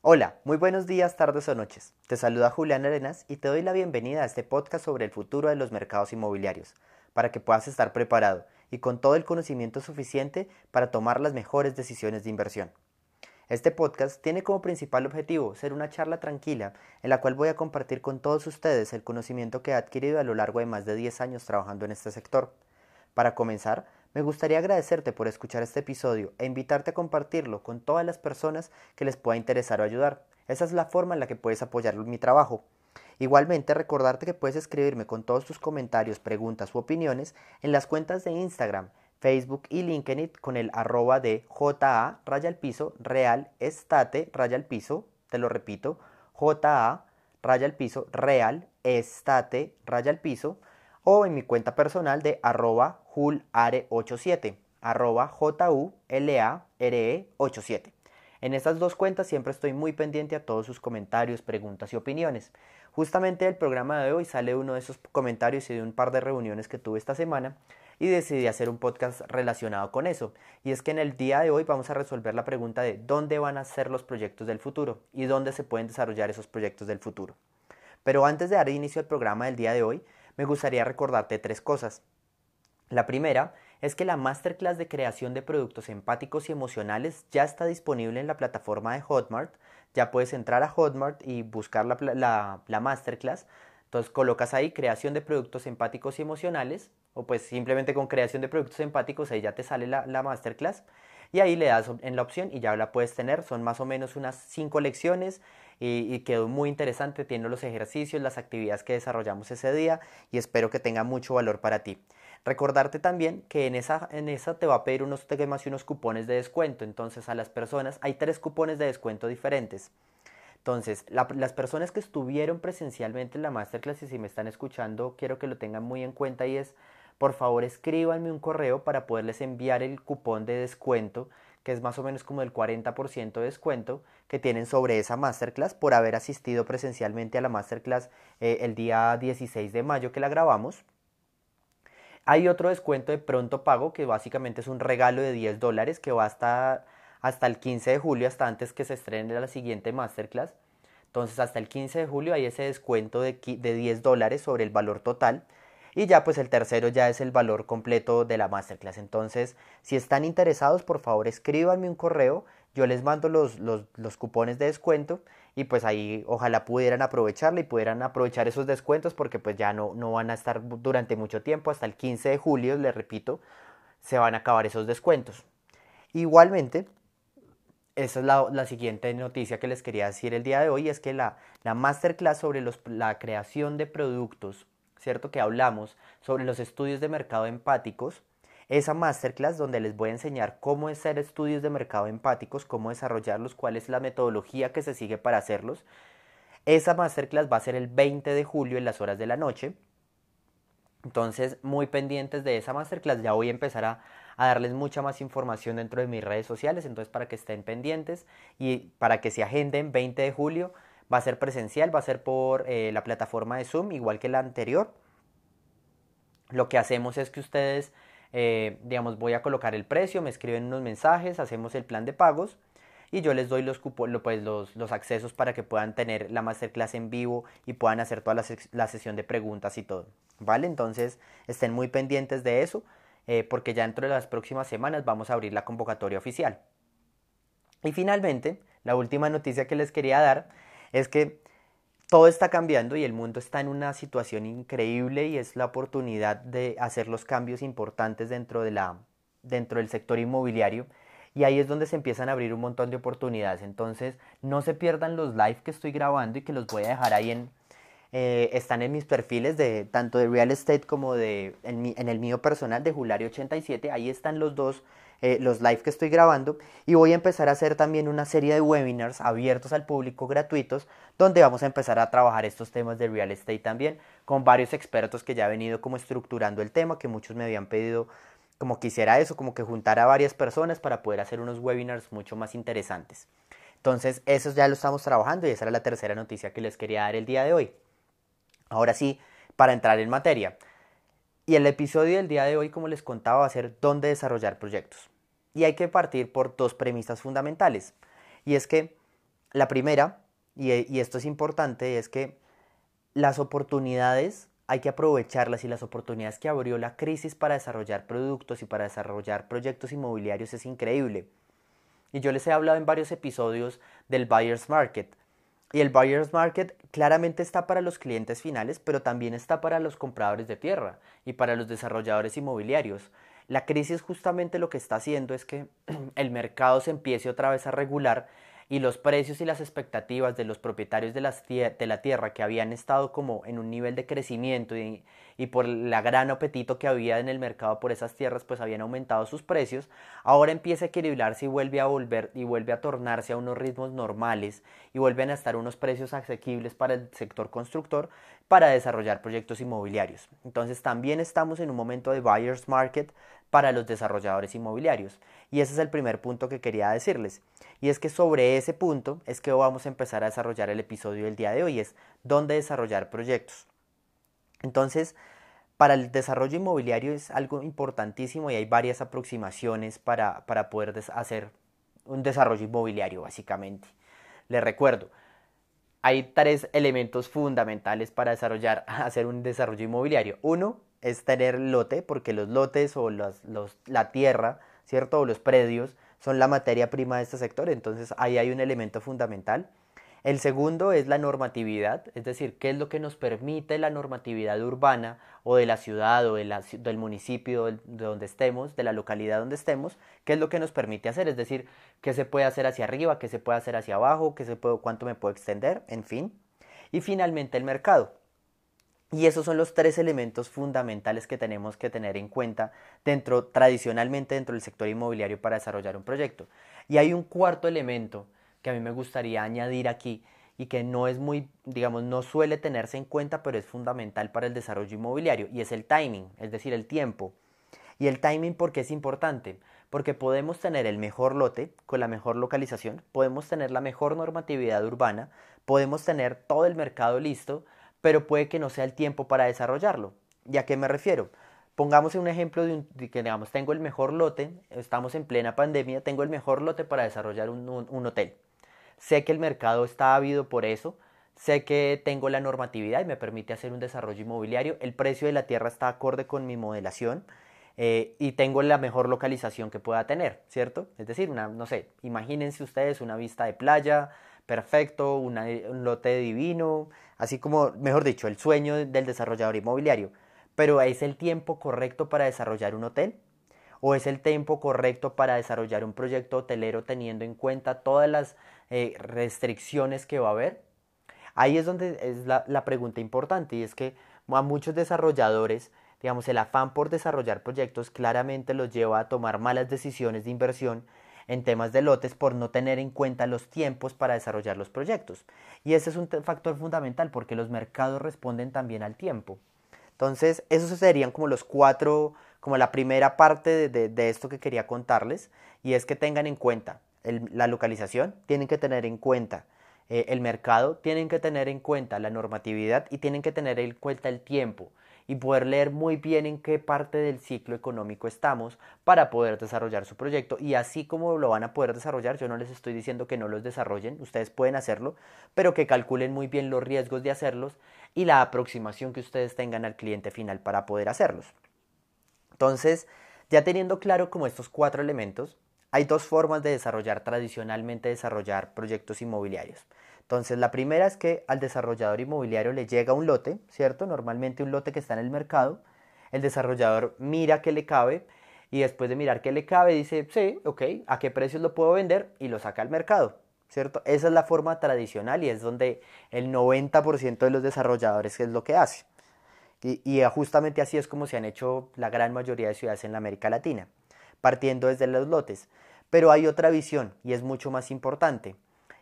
Hola, muy buenos días, tardes o noches. Te saluda Julián Arenas y te doy la bienvenida a este podcast sobre el futuro de los mercados inmobiliarios, para que puedas estar preparado y con todo el conocimiento suficiente para tomar las mejores decisiones de inversión. Este podcast tiene como principal objetivo ser una charla tranquila en la cual voy a compartir con todos ustedes el conocimiento que he adquirido a lo largo de más de 10 años trabajando en este sector. Para comenzar, me gustaría agradecerte por escuchar este episodio e invitarte a compartirlo con todas las personas que les pueda interesar o ayudar. Esa es la forma en la que puedes apoyar mi trabajo. Igualmente recordarte que puedes escribirme con todos tus comentarios, preguntas u opiniones en las cuentas de Instagram, Facebook y LinkedIn con el arroba de JA raya al piso real estate raya al piso, te lo repito, JA raya al piso real estate raya al piso o en mi cuenta personal de arroba julare87 arroba J-U-L-A-R-E-87. En estas dos cuentas siempre estoy muy pendiente a todos sus comentarios, preguntas y opiniones. Justamente el programa de hoy sale uno de esos comentarios y de un par de reuniones que tuve esta semana y decidí hacer un podcast relacionado con eso. Y es que en el día de hoy vamos a resolver la pregunta de dónde van a ser los proyectos del futuro y dónde se pueden desarrollar esos proyectos del futuro. Pero antes de dar inicio al programa del día de hoy, me gustaría recordarte tres cosas. La primera es que la masterclass de creación de productos empáticos y emocionales ya está disponible en la plataforma de Hotmart. Ya puedes entrar a Hotmart y buscar la, la, masterclass. Entonces colocas ahí creación de productos empáticos y emocionales o pues simplemente con creación de productos empáticos ahí ya te sale la, la masterclass y ahí le das en la opción y ya la puedes tener. Son más o menos unas cinco lecciones y, quedó muy interesante. Tiene los ejercicios, las actividades que desarrollamos ese día y espero que tenga mucho valor para ti. Recordarte también que en esa, en esa te va a pedir unos temas y unos cupones de descuento. Entonces a las personas hay tres cupones de descuento diferentes. Entonces, las personas que estuvieron presencialmente en la masterclass y si me están escuchando, quiero que lo tengan muy en cuenta y es, por favor, escríbanme un correo para poderles enviar el cupón de descuento, que es más o menos como el 40% de descuento que tienen sobre esa masterclass por haber asistido presencialmente a la masterclass eh, el día 16 de mayo que la grabamos. Hay otro descuento de pronto pago que básicamente es un regalo de 10 dólares que va hasta, hasta el 15 de julio, hasta antes que se estrene la siguiente masterclass. Entonces hasta el 15 de julio hay ese descuento de, de 10 dólares sobre el valor total. Y ya pues el tercero ya es el valor completo de la masterclass. Entonces, si están interesados, por favor escríbanme un correo yo les mando los, los, cupones de descuento y pues ahí ojalá pudieran aprovecharla y pudieran aprovechar esos descuentos porque pues ya no, no van a estar durante mucho tiempo, hasta el 15 de julio, les repito, se van a acabar esos descuentos. Igualmente, esa es la, siguiente noticia que les quería decir el día de hoy, es que la, la masterclass sobre los, la creación de productos, ¿cierto? Que hablamos sobre los estudios de mercado empáticos, esa masterclass donde les voy a enseñar cómo hacer estudios de mercado empáticos, cómo desarrollarlos, cuál es la metodología que se sigue para hacerlos. Esa masterclass va a ser el 20 de julio en las horas de la noche. Entonces, muy pendientes de esa masterclass, ya voy a empezar a, darles mucha más información dentro de mis redes sociales, entonces para que estén pendientes y para que se agenden 20 de julio, va a ser presencial, va a ser por eh, la plataforma de Zoom, igual que la anterior. Lo que hacemos es que ustedes eh, digamos, voy a colocar el precio, me escriben unos mensajes, hacemos el plan de pagos y yo les doy los, pues, los, los accesos para que puedan tener la masterclass en vivo y puedan hacer toda la, sesión de preguntas y todo. ¿Vale? Entonces estén muy pendientes de eso eh, porque ya dentro de las próximas semanas vamos a abrir la convocatoria oficial. Y finalmente, la última noticia que les quería dar es que todo está cambiando y el mundo está en una situación increíble y es la oportunidad de hacer los cambios importantes dentro, de la, dentro del sector inmobiliario y ahí es donde se empiezan a abrir un montón de oportunidades. Entonces, no se pierdan los live que estoy grabando y que los voy a dejar ahí en... Eh, están en mis perfiles de tanto de real estate como de en, en el mío personal de Julario87. Ahí están los dos eh, los live que estoy grabando y voy a empezar a hacer también una serie de webinars abiertos al público gratuitos donde vamos a empezar a trabajar estos temas de real estate también con varios expertos que ya han venido como estructurando el tema que muchos me habían pedido como quisiera eso, como que juntar a varias personas para poder hacer unos webinars mucho más interesantes. Entonces, eso ya lo estamos trabajando y esa era la tercera noticia que les quería dar el día de hoy. Ahora sí, para entrar en materia. Y el episodio del día de hoy, como les contaba, va a ser dónde desarrollar proyectos. Y hay que partir por dos premisas fundamentales. Y es que La primera, y, esto es importante, es que las oportunidades hay que aprovecharlas y las oportunidades que abrió la crisis para desarrollar productos y para desarrollar proyectos inmobiliarios es increíble. Y yo les he hablado en varios episodios del Buyer's Market. Y el Buyer's Market claramente está para los clientes finales, pero también está para los compradores de tierra y para los desarrolladores inmobiliarios. La crisis justamente lo que está haciendo es que el mercado se empiece otra vez a regular y los precios y las expectativas de los propietarios de, de la tierra que habían estado como en un nivel de crecimiento y, y por el gran apetito que había en el mercado por esas tierras pues habían aumentado sus precios, ahora empieza a equilibrarse y vuelve a volver y vuelve a tornarse a unos ritmos normales y vuelven a estar unos precios asequibles para el sector constructor para desarrollar proyectos inmobiliarios. Entonces también estamos en un momento de buyer's market para los desarrolladores inmobiliarios. Y ese es el primer punto que quería decirles. Y es que sobre ese punto es que vamos a empezar a desarrollar el episodio del día de hoy, es dónde desarrollar proyectos. Entonces, para el desarrollo inmobiliario es algo importantísimo y hay varias aproximaciones para, para poder hacer un desarrollo inmobiliario, básicamente. Les recuerdo, hay tres elementos fundamentales para desarrollar, hacer un desarrollo inmobiliario. Uno es tener lote, porque los lotes o los, la tierra, ¿cierto? O los predios son la materia prima de este sector, entonces ahí hay un elemento fundamental. El segundo es la normatividad, es decir, qué es lo que nos permite la normatividad urbana o de la ciudad o del municipio de donde estemos, de la localidad donde estemos, qué es lo que nos permite hacer, es decir, qué se puede hacer hacia arriba, qué se puede hacer hacia abajo, qué se puede, cuánto me puedo extender, en fin. Y finalmente el mercado. Y esos son los tres elementos fundamentales que tenemos que tener en cuenta dentro, tradicionalmente dentro del sector inmobiliario para desarrollar un proyecto. Y hay un cuarto elemento que a mí me gustaría añadir aquí y que no es muy, digamos, no suele tenerse en cuenta, pero es fundamental para el desarrollo inmobiliario, y es el timing, es decir, el tiempo. Y el timing, ¿por qué es importante? Porque podemos tener el mejor lote con la mejor localización, podemos tener la mejor normatividad urbana, podemos tener todo el mercado listo, pero puede que no sea el tiempo para desarrollarlo. ¿Y a qué me refiero? Pongamos un ejemplo de, que, digamos, tengo el mejor lote, estamos en plena pandemia, tengo el mejor lote para desarrollar un, hotel. Sé que el mercado está ávido por eso, sé que tengo la normatividad y me permite hacer un desarrollo inmobiliario, el precio de la tierra está acorde con mi modelación eh, y tengo la mejor localización que pueda tener, ¿cierto? Es decir, una, no sé, imagínense ustedes una vista de playa, perfecto, un lote divino, así como, mejor dicho, el sueño del desarrollador inmobiliario. Pero ¿es el tiempo correcto para desarrollar un hotel? ¿O es el tiempo correcto para desarrollar un proyecto hotelero teniendo en cuenta todas las eh, restricciones que va a haber? Ahí es donde es la, la pregunta importante y es que a muchos desarrolladores digamos, el afán por desarrollar proyectos claramente los lleva a tomar malas decisiones de inversión en temas de lotes por no tener en cuenta los tiempos para desarrollar los proyectos. Y ese es un factor fundamental porque los mercados responden también al tiempo. Entonces, esos serían como los cuatro, como la primera parte de, esto que quería contarles, y es que tengan en cuenta la localización, tienen que tener en cuenta eh, el mercado, tienen que tener en cuenta la normatividad y tienen que tener en cuenta el tiempo y poder leer muy bien en qué parte del ciclo económico estamos para poder desarrollar su proyecto. Y así como lo van a poder desarrollar, yo no les estoy diciendo que no los desarrollen, ustedes pueden hacerlo, pero que calculen muy bien los riesgos de hacerlos y la aproximación que ustedes tengan al cliente final para poder hacerlos. Entonces, ya teniendo claro como estos cuatro elementos, hay dos formas de desarrollar tradicionalmente desarrollar proyectos inmobiliarios. Entonces, la primera es que al desarrollador inmobiliario le llega un lote, ¿cierto? Normalmente un lote que está en el mercado. El desarrollador mira qué le cabe y después de mirar qué le cabe dice, sí, ok, ¿a qué precios lo puedo vender? Y lo saca al mercado, ¿cierto? Esa es la forma tradicional y es donde el 90% de los desarrolladores es lo que hace. Y, y justamente así es como se han hecho la gran mayoría de ciudades en la América Latina, partiendo desde los lotes. Pero hay otra visión y es mucho más importante.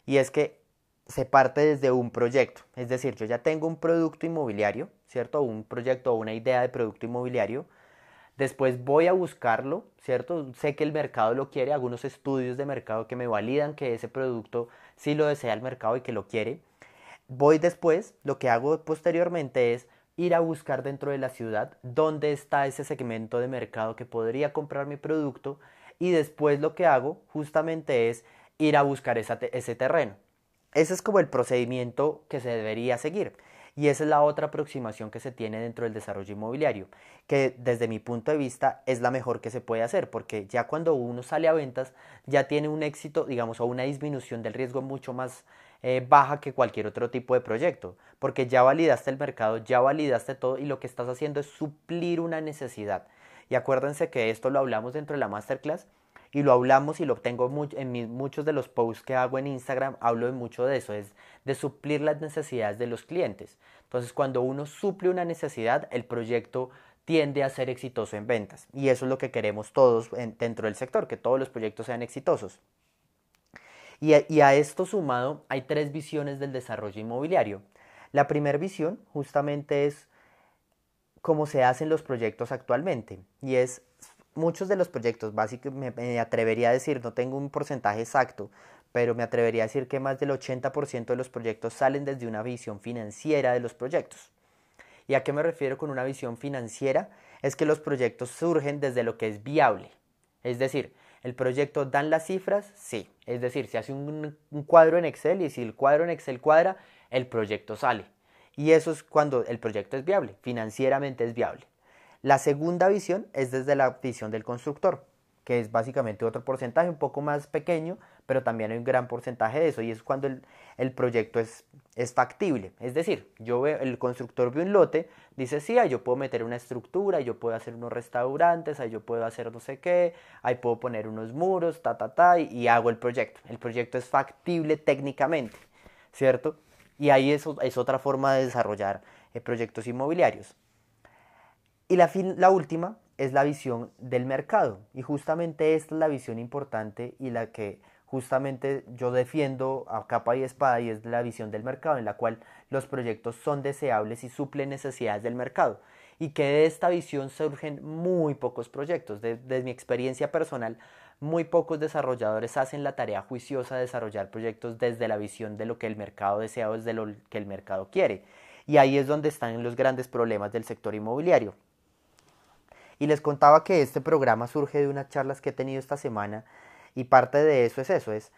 Y es que se parte desde un proyecto. Es decir, yo ya tengo un producto inmobiliario, ¿cierto? Un proyecto o una idea de producto inmobiliario. Después voy a buscarlo, ¿cierto? Sé que el mercado lo quiere, algunos estudios de mercado que me validan que ese producto sí lo desea el mercado y que lo quiere. Voy después, lo que hago posteriormente es ir a buscar dentro de la ciudad dónde está ese segmento de mercado que podría comprar mi producto y después lo que hago justamente es ir a buscar ese terreno. Ese es como el procedimiento que se debería seguir. Y esa es la otra aproximación que se tiene dentro del desarrollo inmobiliario, que desde mi punto de vista es la mejor que se puede hacer, porque ya cuando uno sale a ventas ya tiene un éxito, digamos, o una disminución del riesgo mucho más eh, baja que cualquier otro tipo de proyecto, porque ya validaste el mercado, ya validaste todo y lo que estás haciendo es suplir una necesidad. Y acuérdense que esto lo hablamos dentro de la masterclass y lo hablamos y lo tengo en muchos de los posts que hago en Instagram, hablo de mucho de eso, es de suplir las necesidades de los clientes. Entonces, cuando uno suple una necesidad, el proyecto tiende a ser exitoso en ventas. Y eso es lo que queremos todos dentro del sector, que todos los proyectos sean exitosos. Y y a esto sumado, hay tres visiones del desarrollo inmobiliario. La primera visión justamente es cómo se hacen los proyectos actualmente. Y es muchos de los proyectos, básicamente me, atrevería a decir, no tengo un porcentaje exacto, pero me atrevería a decir que más del 80% de los proyectos salen desde una visión financiera de los proyectos. ¿Y a qué me refiero con una visión financiera? Es que los proyectos surgen desde lo que es viable. Es decir, ¿el proyecto dan las cifras? Sí. Es decir, se hace un, un cuadro en Excel y si el cuadro en Excel cuadra, el proyecto sale. Y eso es cuando el proyecto es viable, financieramente es viable. La segunda visión es desde la visión del constructor, que es básicamente otro porcentaje un poco más pequeño, pero también hay un gran porcentaje de eso, y es cuando el, proyecto es, es, factible. Es decir, yo veo, el constructor ve un lote, dice, sí, yo puedo meter una estructura, yo puedo hacer unos restaurantes, ahí yo puedo hacer no sé qué, ahí puedo poner unos muros, ta, ta, ta, y, hago el proyecto. El proyecto es factible técnicamente, ¿cierto? Y ahí eso es otra forma de desarrollar eh, proyectos inmobiliarios. Y la, última es la visión del mercado. Y justamente esta es la visión importante y la que justamente yo defiendo a capa y espada y es la visión del mercado en la cual los proyectos son deseables y suplen necesidades del mercado. Y que de esta visión surgen muy pocos proyectos. Desde mi experiencia personal, muy pocos desarrolladores hacen la tarea juiciosa de desarrollar proyectos desde la visión de lo que el mercado desea o desde lo que el mercado quiere. Y ahí es donde están los grandes problemas del sector inmobiliario. Y les contaba que este programa surge de unas charlas que he tenido esta semana y parte de eso es eso, es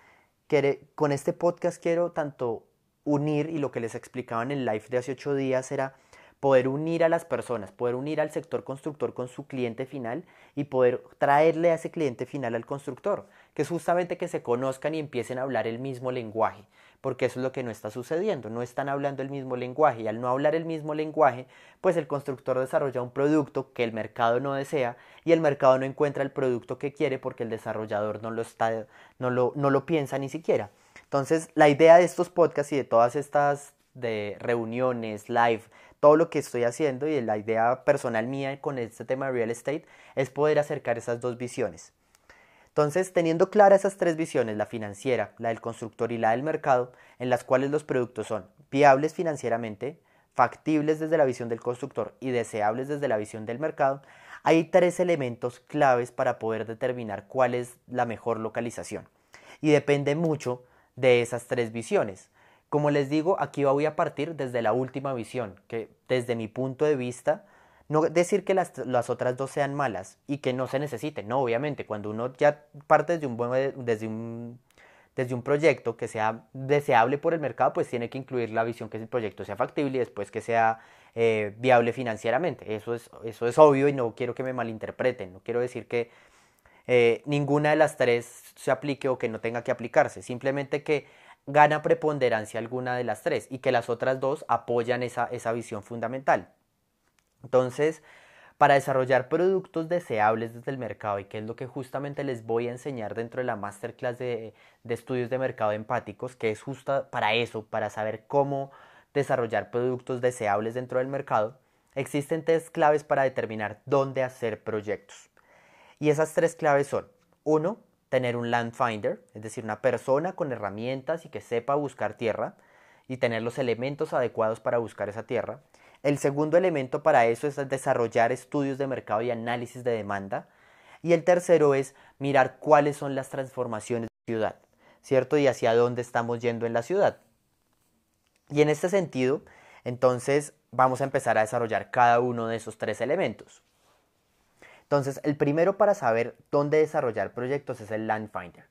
que con este podcast quiero tanto unir y lo que les explicaba en el live de hace ocho días era poder unir a las personas, poder unir al sector constructor con su cliente final y poder traerle a ese cliente final al constructor, que es justamente que se conozcan y empiecen a hablar el mismo lenguaje, porque eso es lo que no está sucediendo, no están hablando el mismo lenguaje y al no hablar el mismo lenguaje, pues el constructor desarrolla un producto que el mercado no desea y el mercado no encuentra el producto que quiere porque el desarrollador no lo está no lo, no lo piensa ni siquiera. Entonces, la idea de estos podcasts y de todas estas de reuniones, live, todo lo que estoy haciendo y la idea personal mía con este tema de real estate es poder acercar esas dos visiones. Entonces, teniendo claras esas tres visiones, la financiera, la del constructor y la del mercado, en las cuales los productos son viables financieramente, factibles desde la visión del constructor y deseables desde la visión del mercado, hay tres elementos claves para poder determinar cuál es la mejor localización. Y depende mucho de esas tres visiones. Como les digo, aquí voy a partir desde la última visión, que desde mi punto de vista, no decir que las, otras dos sean malas y que no se necesiten, no, obviamente, cuando uno ya parte desde un, desde un, desde un proyecto que sea deseable por el mercado, pues tiene que incluir la visión que el proyecto sea factible y después que sea eh, viable financieramente. Eso es, eso es obvio y no quiero que me malinterpreten, no quiero decir que eh, ninguna de las tres se aplique o que no tenga que aplicarse, simplemente que gana preponderancia alguna de las tres y que las otras dos apoyan esa, esa visión fundamental. Entonces, para desarrollar productos deseables desde el mercado y que es lo que justamente les voy a enseñar dentro de la masterclass de, de estudios de mercado empáticos, que es justo para eso, para saber cómo desarrollar productos deseables dentro del mercado, existen tres claves para determinar dónde hacer proyectos. Y esas tres claves son, uno, tener un land finder, es decir, una persona con herramientas y que sepa buscar tierra y tener los elementos adecuados para buscar esa tierra. El segundo elemento para eso es desarrollar estudios de mercado y análisis de demanda. Y el tercero es mirar cuáles son las transformaciones de la ciudad, ¿cierto? Y hacia dónde estamos yendo en la ciudad. Y en este sentido, entonces vamos a empezar a desarrollar cada uno de esos tres elementos. Entonces, el primero para saber dónde desarrollar proyectos es el Land Finder.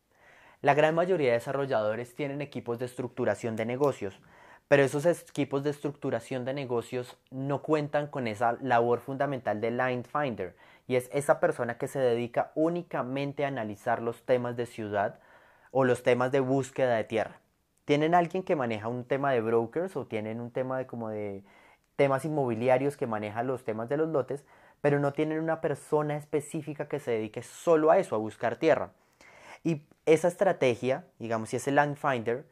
La gran mayoría de desarrolladores tienen equipos de estructuración de negocios, pero esos equipos de estructuración de negocios no cuentan con esa labor fundamental de Line Finder, y es esa persona que se dedica únicamente a analizar los temas de ciudad o los temas de búsqueda de tierra. Tienen alguien que maneja un tema de brokers o tienen un tema de como de temas inmobiliarios que maneja los temas de los lotes, pero no tienen una persona específica que se dedique solo a eso, a buscar tierra. Y esa estrategia, digamos, si es el Land Finder,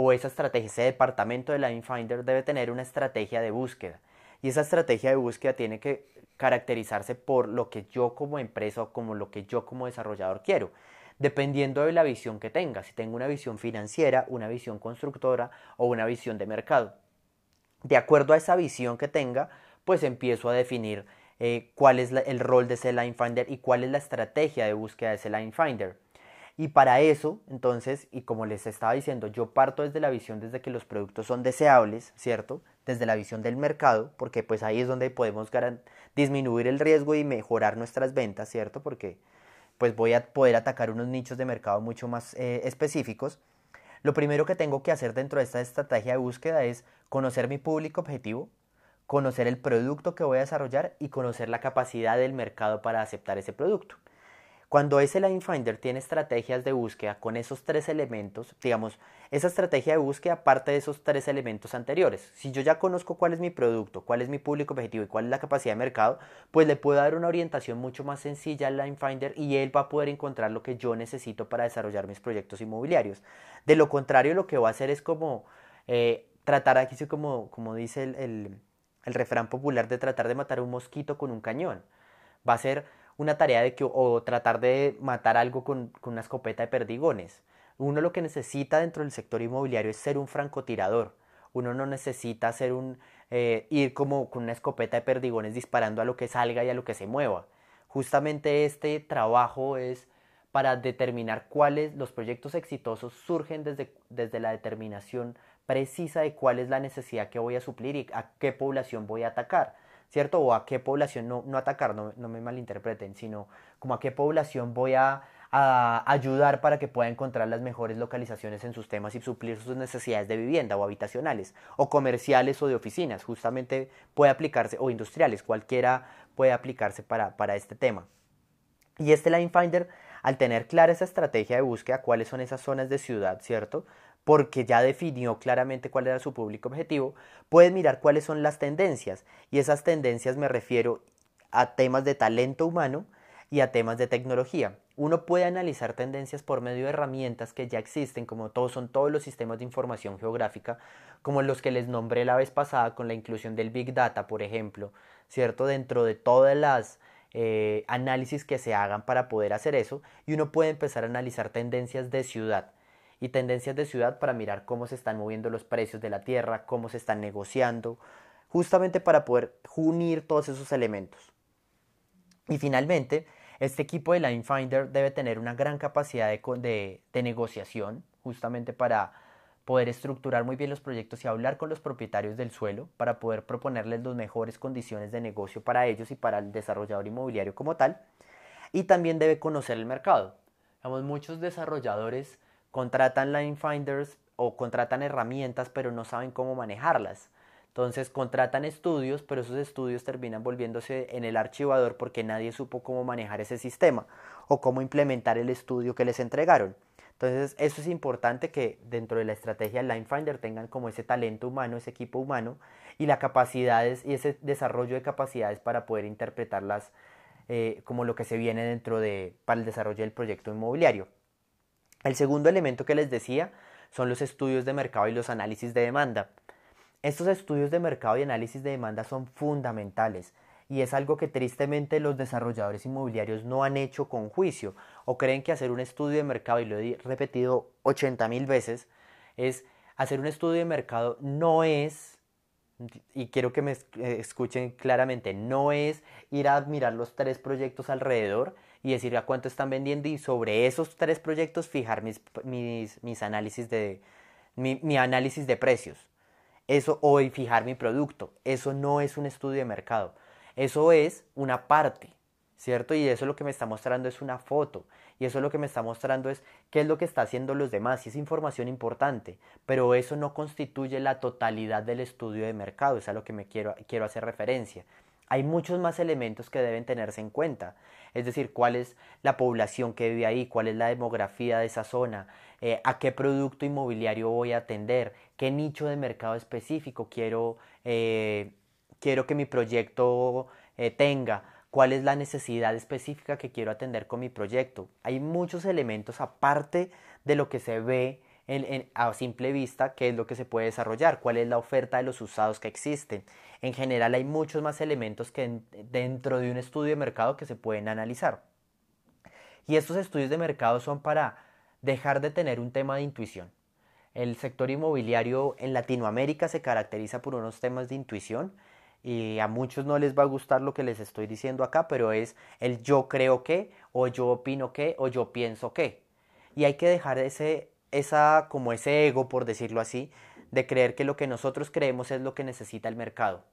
o esa estrategia, ese departamento de Line Finder debe tener una estrategia de búsqueda. Y esa estrategia de búsqueda tiene que caracterizarse por lo que yo como empresa o como lo que yo como desarrollador quiero, dependiendo de la visión que tenga, si tengo una visión financiera, una visión constructora o una visión de mercado. De acuerdo a esa visión que tenga, pues empiezo a definir eh, cuál es el rol de ese Line Finder y cuál es la estrategia de búsqueda de ese Line Finder. Y para eso, entonces, y como les estaba diciendo, yo parto desde la visión desde que los productos son deseables, ¿cierto? Desde la visión del mercado, porque pues ahí es donde podemos disminuir el riesgo y mejorar nuestras ventas, ¿cierto? Porque pues voy a poder atacar unos nichos de mercado mucho más eh, específicos. Lo primero que tengo que hacer dentro de esta estrategia de búsqueda es conocer mi público objetivo, conocer el producto que voy a desarrollar y conocer la capacidad del mercado para aceptar ese producto. Cuando ese Line Finder tiene estrategias de búsqueda con esos tres elementos, digamos, esa estrategia de búsqueda parte de esos tres elementos anteriores. Si yo ya conozco cuál es mi producto, cuál es mi público objetivo y cuál es la capacidad de mercado, pues le puedo dar una orientación mucho más sencilla al Line Finder y él va a poder encontrar lo que yo necesito para desarrollar mis proyectos inmobiliarios. De lo contrario, lo que va a hacer es como eh, tratar aquí, como, como dice el, el refrán popular, de tratar de matar un mosquito con un cañón. Va a ser una tarea de que, o tratar de matar algo con, una escopeta de perdigones. Uno lo que necesita dentro del sector inmobiliario es ser un francotirador. Uno no necesita ser un, eh, ir como con una escopeta de perdigones disparando a lo que salga y a lo que se mueva. Justamente este trabajo es para determinar cuáles los proyectos exitosos surgen desde, desde la determinación precisa de cuál es la necesidad que voy a suplir y a qué población voy a atacar. ¿Cierto? O a qué población, no, no atacar, no, no me malinterpreten, sino como a qué población voy a, ayudar para que pueda encontrar las mejores localizaciones en sus temas y suplir sus necesidades de vivienda o habitacionales, o comerciales o de oficinas, justamente puede aplicarse, o industriales, cualquiera puede aplicarse para, para este tema. Y este Line Finder, al tener clara esa estrategia de búsqueda, cuáles son esas zonas de ciudad, ¿cierto? Porque ya definió claramente cuál era su público objetivo, puedes mirar cuáles son las tendencias. Y esas tendencias me refiero a temas de talento humano y a temas de tecnología. Uno puede analizar tendencias por medio de herramientas que ya existen, como todos son todos los sistemas de información geográfica, como los que les nombré la vez pasada con la inclusión del Big Data, por ejemplo, ¿cierto? Dentro de todas las eh, análisis que se hagan para poder hacer eso, y uno puede empezar a analizar tendencias de ciudad y tendencias de ciudad para mirar cómo se están moviendo los precios de la tierra, cómo se están negociando, justamente para poder unir todos esos elementos. Y finalmente, este equipo de Line Finder debe tener una gran capacidad de, de, negociación, justamente para poder estructurar muy bien los proyectos y hablar con los propietarios del suelo para poder proponerles las mejores condiciones de negocio para ellos y para el desarrollador inmobiliario como tal. Y también debe conocer el mercado. muchos desarrolladores contratan line finders o contratan herramientas pero no saben cómo manejarlas. Entonces contratan estudios, pero esos estudios terminan volviéndose en el archivador porque nadie supo cómo manejar ese sistema o cómo implementar el estudio que les entregaron. Entonces eso es importante que dentro de la estrategia del Line Finder tengan como ese talento humano, ese equipo humano y las capacidades y ese desarrollo de capacidades para poder interpretarlas eh, como lo que se viene dentro de para el desarrollo del proyecto inmobiliario. El segundo elemento que les decía son los estudios de mercado y los análisis de demanda. Estos estudios de mercado y análisis de demanda son fundamentales y es algo que tristemente los desarrolladores inmobiliarios no han hecho con juicio o creen que hacer un estudio de mercado, y lo he repetido 80 mil veces, es hacer un estudio de mercado no es, y quiero que me escuchen claramente, no es ir a mirar los tres proyectos alrededor y decir a cuánto están vendiendo y sobre esos tres proyectos fijar mis, mis, análisis de mi, análisis de precios. Eso o fijar mi producto. Eso no es un estudio de mercado. Eso es una parte. ¿cierto? Y eso lo que me está mostrando es una foto. Y eso lo que me está mostrando es qué es lo que está haciendo los demás. Y es información importante. Pero eso no constituye la totalidad del estudio de mercado. Es a lo que me quiero, quiero hacer referencia. Hay muchos más elementos que deben tenerse en cuenta. Es decir, cuál es la población que vive ahí, cuál es la demografía de esa zona, eh, a qué producto inmobiliario voy a atender, qué nicho de mercado específico quiero, eh, quiero que mi proyecto eh, tenga cuál es la necesidad específica que quiero atender con mi proyecto. Hay muchos elementos aparte de lo que se ve a simple vista, qué es lo que se puede desarrollar, cuál es la oferta de los usados que existen. En general hay muchos más elementos que dentro de un estudio de mercado que se pueden analizar. Y estos estudios de mercado son para dejar de tener un tema de intuición. El sector inmobiliario en Latinoamérica se caracteriza por unos temas de intuición y a muchos no les va a gustar lo que les estoy diciendo acá, pero es el yo creo que, o yo opino que, o yo pienso que. Y hay que dejar ese, esa, como ese ego, por decirlo así, de creer que lo que nosotros creemos es lo que necesita el mercado.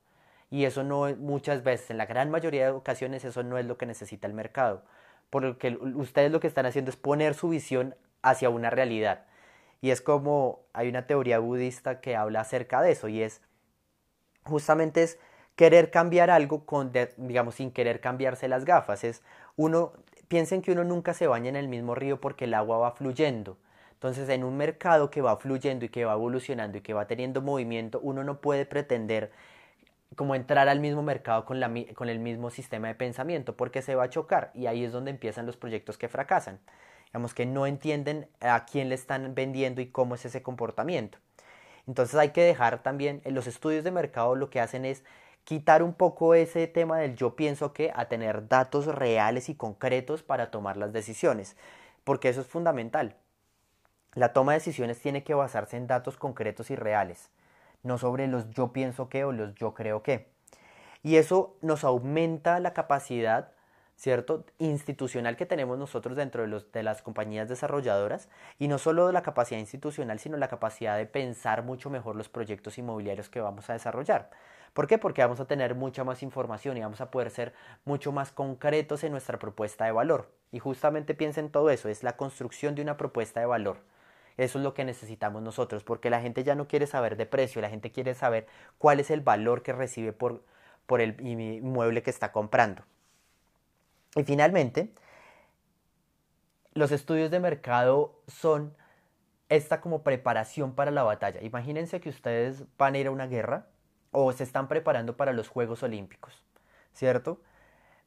Y eso no es muchas veces, en la gran mayoría de ocasiones, eso no es lo que necesita el mercado. Porque ustedes lo que están haciendo es poner su visión hacia una realidad. Y es como hay una teoría budista que habla acerca de eso, y es justamente es querer cambiar algo con, digamos, sin querer cambiarse las gafas. Es uno, piensen que uno nunca se baña en el mismo río porque el agua va fluyendo. Entonces, en un mercado que va fluyendo y que va evolucionando y que va teniendo movimiento, uno no puede pretender como entrar al mismo mercado con, con el mismo sistema de pensamiento porque se va a chocar y ahí es donde empiezan los proyectos que fracasan. Digamos que no entienden a quién le están vendiendo y cómo es ese comportamiento. Entonces hay que dejar también, en los estudios de mercado lo que hacen es quitar un poco ese tema del yo pienso que a tener datos reales y concretos para tomar las decisiones, porque eso es fundamental. La toma de decisiones tiene que basarse en datos concretos y reales, no sobre los yo pienso que o los yo creo que. Y eso nos aumenta la capacidad ¿cierto? institucional que tenemos nosotros dentro de, los, de las compañías desarrolladoras y no solo la capacidad institucional, sino la capacidad de pensar mucho mejor los proyectos inmobiliarios que vamos a desarrollar. ¿Por qué? Porque vamos a tener mucha más información y vamos a poder ser mucho más concretos en nuestra propuesta de valor. Y justamente piensen todo eso, es la construcción de una propuesta de valor. Eso es lo que necesitamos nosotros, porque la gente ya no quiere saber de precio, la gente quiere saber cuál es el valor que recibe por, por el inmueble que está comprando. Y finalmente, los estudios de mercado son esta como preparación para la batalla. Imagínense que ustedes van a ir a una guerra o se están preparando para los Juegos Olímpicos, ¿cierto?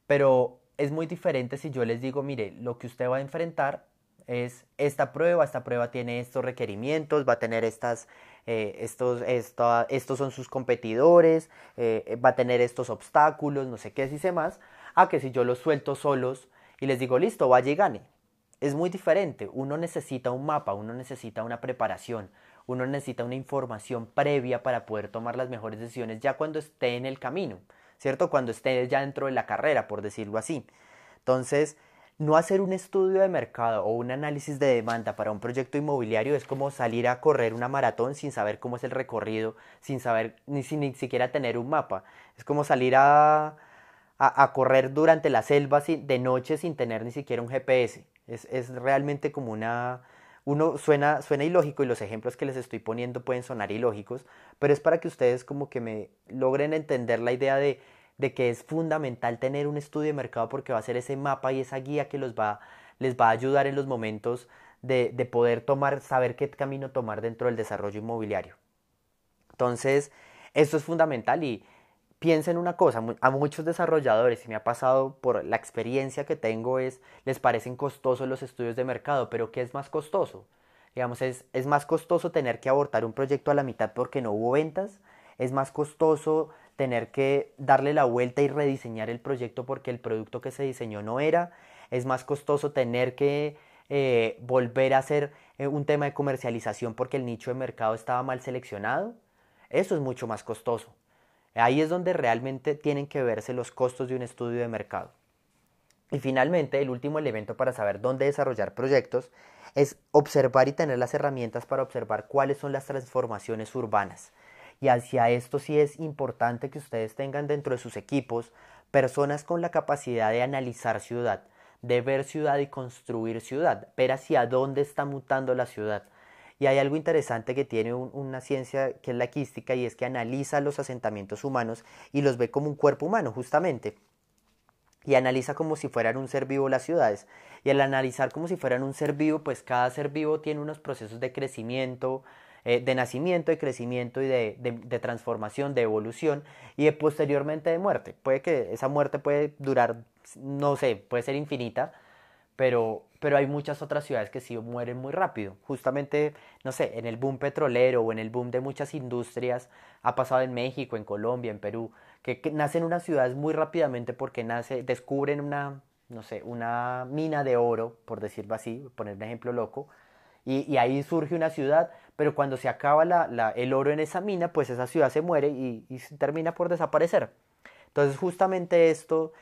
Pero es muy diferente si yo les digo, mire, lo que usted va a enfrentar es esta prueba, esta prueba tiene estos requerimientos, va a tener estas, eh, estos, estos son sus competidores, eh, va a tener estos obstáculos, no sé qué, si sé más, a que si yo los suelto solos y les digo, listo, vaya y gane. Es muy diferente, uno necesita un mapa, uno necesita una preparación, uno necesita una información previa para poder tomar las mejores decisiones ya cuando esté en el camino, ¿cierto? Cuando esté ya dentro de la carrera, por decirlo así. Entonces, no hacer un estudio de mercado o un análisis de demanda para un proyecto inmobiliario es como salir a correr una maratón sin saber cómo es el recorrido, sin saber ni, ni siquiera tener un mapa. Es como salir a, a, correr durante la selva de noche sin tener ni siquiera un GPS. Es, es realmente como una, uno suena, suena ilógico y los ejemplos que les estoy poniendo pueden sonar ilógicos, pero es para que ustedes como que me logren entender la idea de, de que es fundamental tener un estudio de mercado porque va a ser ese mapa y esa guía que los va, les va a ayudar en los momentos de, de poder tomar, saber qué camino tomar dentro del desarrollo inmobiliario. Entonces, esto es fundamental y piensen una cosa, a muchos desarrolladores, y me ha pasado por la experiencia que tengo, es, les parecen costosos los estudios de mercado, pero ¿qué es más costoso? Digamos, es, es más costoso tener que abortar un proyecto a la mitad porque no hubo ventas, es más costoso tener que darle la vuelta y rediseñar el proyecto porque el producto que se diseñó no era, es más costoso tener que eh, volver a hacer eh, un tema de comercialización porque el nicho de mercado estaba mal seleccionado, eso es mucho más costoso. Ahí es donde realmente tienen que verse los costos de un estudio de mercado. Y finalmente, el último elemento para saber dónde desarrollar proyectos es observar y tener las herramientas para observar cuáles son las transformaciones urbanas. Y hacia esto sí es importante que ustedes tengan dentro de sus equipos personas con la capacidad de analizar ciudad, de ver ciudad y construir ciudad, ver hacia dónde está mutando la ciudad. Y hay algo interesante que tiene una ciencia que es la quística y es que analiza los asentamientos humanos y los ve como un cuerpo humano, justamente. Y analiza como si fueran un ser vivo las ciudades. Y al analizar como si fueran un ser vivo, pues cada ser vivo tiene unos procesos de crecimiento, eh, de nacimiento, de crecimiento y de, de, transformación, de evolución y de posteriormente de muerte. Puede que esa muerte puede durar, no sé, puede ser infinita, pero, pero hay muchas otras ciudades que sí mueren muy rápido. Justamente, no sé, en el boom petrolero o en el boom de muchas industrias, ha pasado en México, en Colombia, en Perú, que, que nacen unas ciudades muy rápidamente porque nace, descubren una, no sé, una mina de oro, por decirlo así, poner un ejemplo loco, y, ahí surge una ciudad, pero cuando se acaba la, el oro en esa mina, pues esa ciudad se muere y, y termina por desaparecer. Entonces justamente esto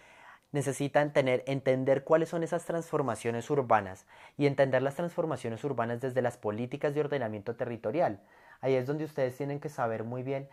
necesitan tener, entender cuáles son esas transformaciones urbanas y entender las transformaciones urbanas desde las políticas de ordenamiento territorial. Ahí es donde ustedes tienen que saber muy bien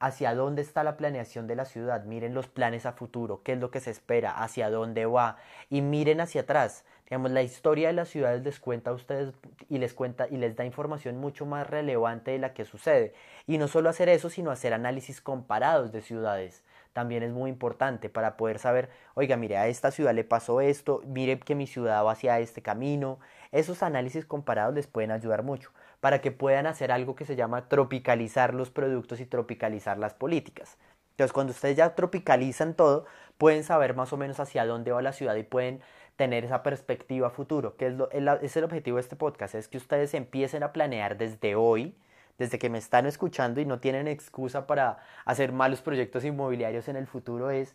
hacia dónde está la planeación de la ciudad, miren los planes a futuro, qué es lo que se espera, hacia dónde va y miren hacia atrás. Digamos, la historia de las ciudades les cuenta a ustedes y les cuenta y les da información mucho más relevante de la que sucede. Y no solo hacer eso, sino hacer análisis comparados de ciudades. También es muy importante para poder saber, oiga, mire, a esta ciudad le pasó esto, mire que mi ciudad va hacia este camino. Esos análisis comparados les pueden ayudar mucho para que puedan hacer algo que se llama tropicalizar los productos y tropicalizar las políticas. Entonces, cuando ustedes ya tropicalizan todo, pueden saber más o menos hacia dónde va la ciudad y pueden tener esa perspectiva futuro, que es, es el objetivo de este podcast, es que ustedes empiecen a planear desde hoy, desde que me están escuchando y no tienen excusa para hacer malos proyectos inmobiliarios en el futuro, es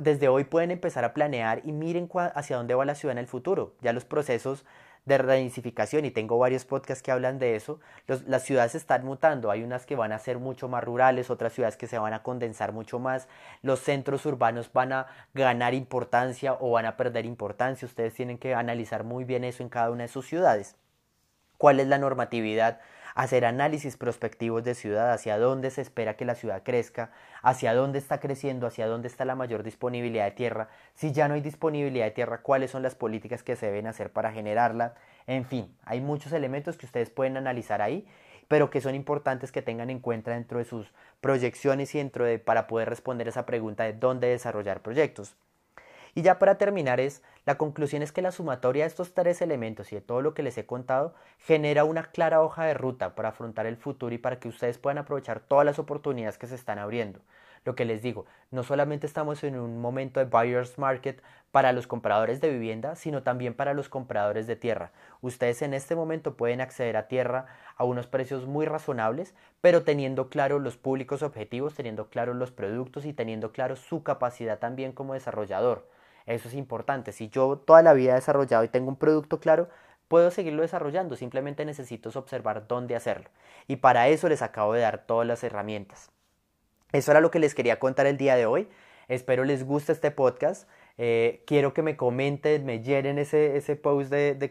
desde hoy pueden empezar a planear y miren hacia dónde va la ciudad en el futuro. Ya los procesos de redensificación y tengo varios podcasts que hablan de eso, las ciudades están mutando, hay unas que van a ser mucho más rurales, otras ciudades que se van a condensar mucho más, los centros urbanos van a ganar importancia o van a perder importancia, ustedes tienen que analizar muy bien eso en cada una de sus ciudades. ¿Cuál es la normatividad? Hacer análisis prospectivos de ciudad, hacia dónde se espera que la ciudad crezca, hacia dónde está creciendo, hacia dónde está la mayor disponibilidad de tierra, si ya no hay disponibilidad de tierra, cuáles son las políticas que se deben hacer para generarla, en fin, hay muchos elementos que ustedes pueden analizar ahí pero que son importantes que tengan en cuenta dentro de sus proyecciones y dentro de para poder responder esa pregunta de dónde desarrollar proyectos. Y ya para terminar es, la conclusión es que la sumatoria de estos tres elementos y de todo lo que les he contado genera una clara hoja de ruta para afrontar el futuro y para que ustedes puedan aprovechar todas las oportunidades que se están abriendo. Lo que les digo, no solamente estamos en un momento de buyer's market para los compradores de vivienda, sino también para los compradores de tierra. Ustedes en este momento pueden acceder a tierra a unos precios muy razonables, pero teniendo claro los públicos objetivos, teniendo claro los productos y teniendo claro su capacidad también como desarrollador. Eso es importante. Si yo toda la vida he desarrollado y tengo un producto claro, puedo seguirlo desarrollando. Simplemente necesito observar dónde hacerlo. Y para eso les acabo de dar todas las herramientas. Eso era lo que les quería contar el día de hoy. Espero les guste este podcast. Eh, quiero que me comenten, me llenen ese, ese post de, de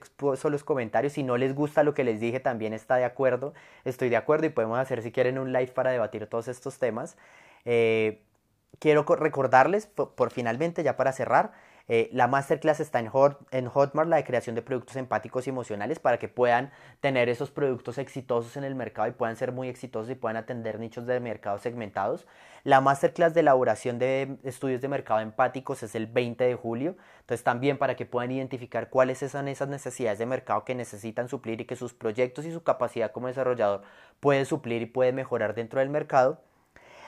los comentarios. Si no les gusta lo que les dije, también está de acuerdo. Estoy de acuerdo y podemos hacer si quieren un live para debatir todos estos temas. Eh, quiero recordarles, por, finalmente, ya para cerrar, eh, la masterclass está en, Hotmart, la de creación de productos empáticos y emocionales, para que puedan tener esos productos exitosos en el mercado y puedan ser muy exitosos y puedan atender nichos de mercado segmentados. La masterclass de elaboración de estudios de mercado empáticos es el 20 de julio, entonces también para que puedan identificar cuáles son esas necesidades de mercado que necesitan suplir y que sus proyectos y su capacidad como desarrollador puede suplir y puede mejorar dentro del mercado.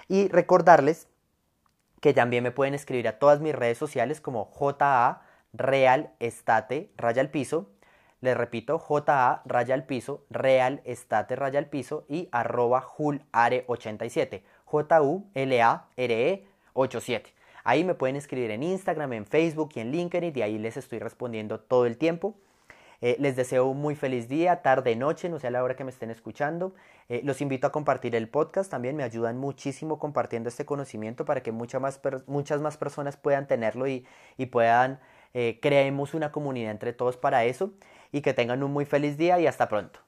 Y recordarles que también me pueden escribir a todas mis redes sociales como JA Real Estate Raya al Piso. Les repito, JA Raya al Piso, Real Estate Raya al Piso y arroba Julare87. J-U-L-A-R-E 87. Ahí me pueden escribir en Instagram, en Facebook y en LinkedIn y ahí les estoy respondiendo todo el tiempo. Eh, les deseo un muy feliz día, tarde, noche, no sé a la hora que me estén escuchando. Eh, los invito a compartir el podcast, también me ayudan muchísimo compartiendo este conocimiento para que muchas más, muchas más personas puedan tenerlo y, y puedan, eh, creemos una comunidad entre todos para eso y que tengan un muy feliz día y hasta pronto.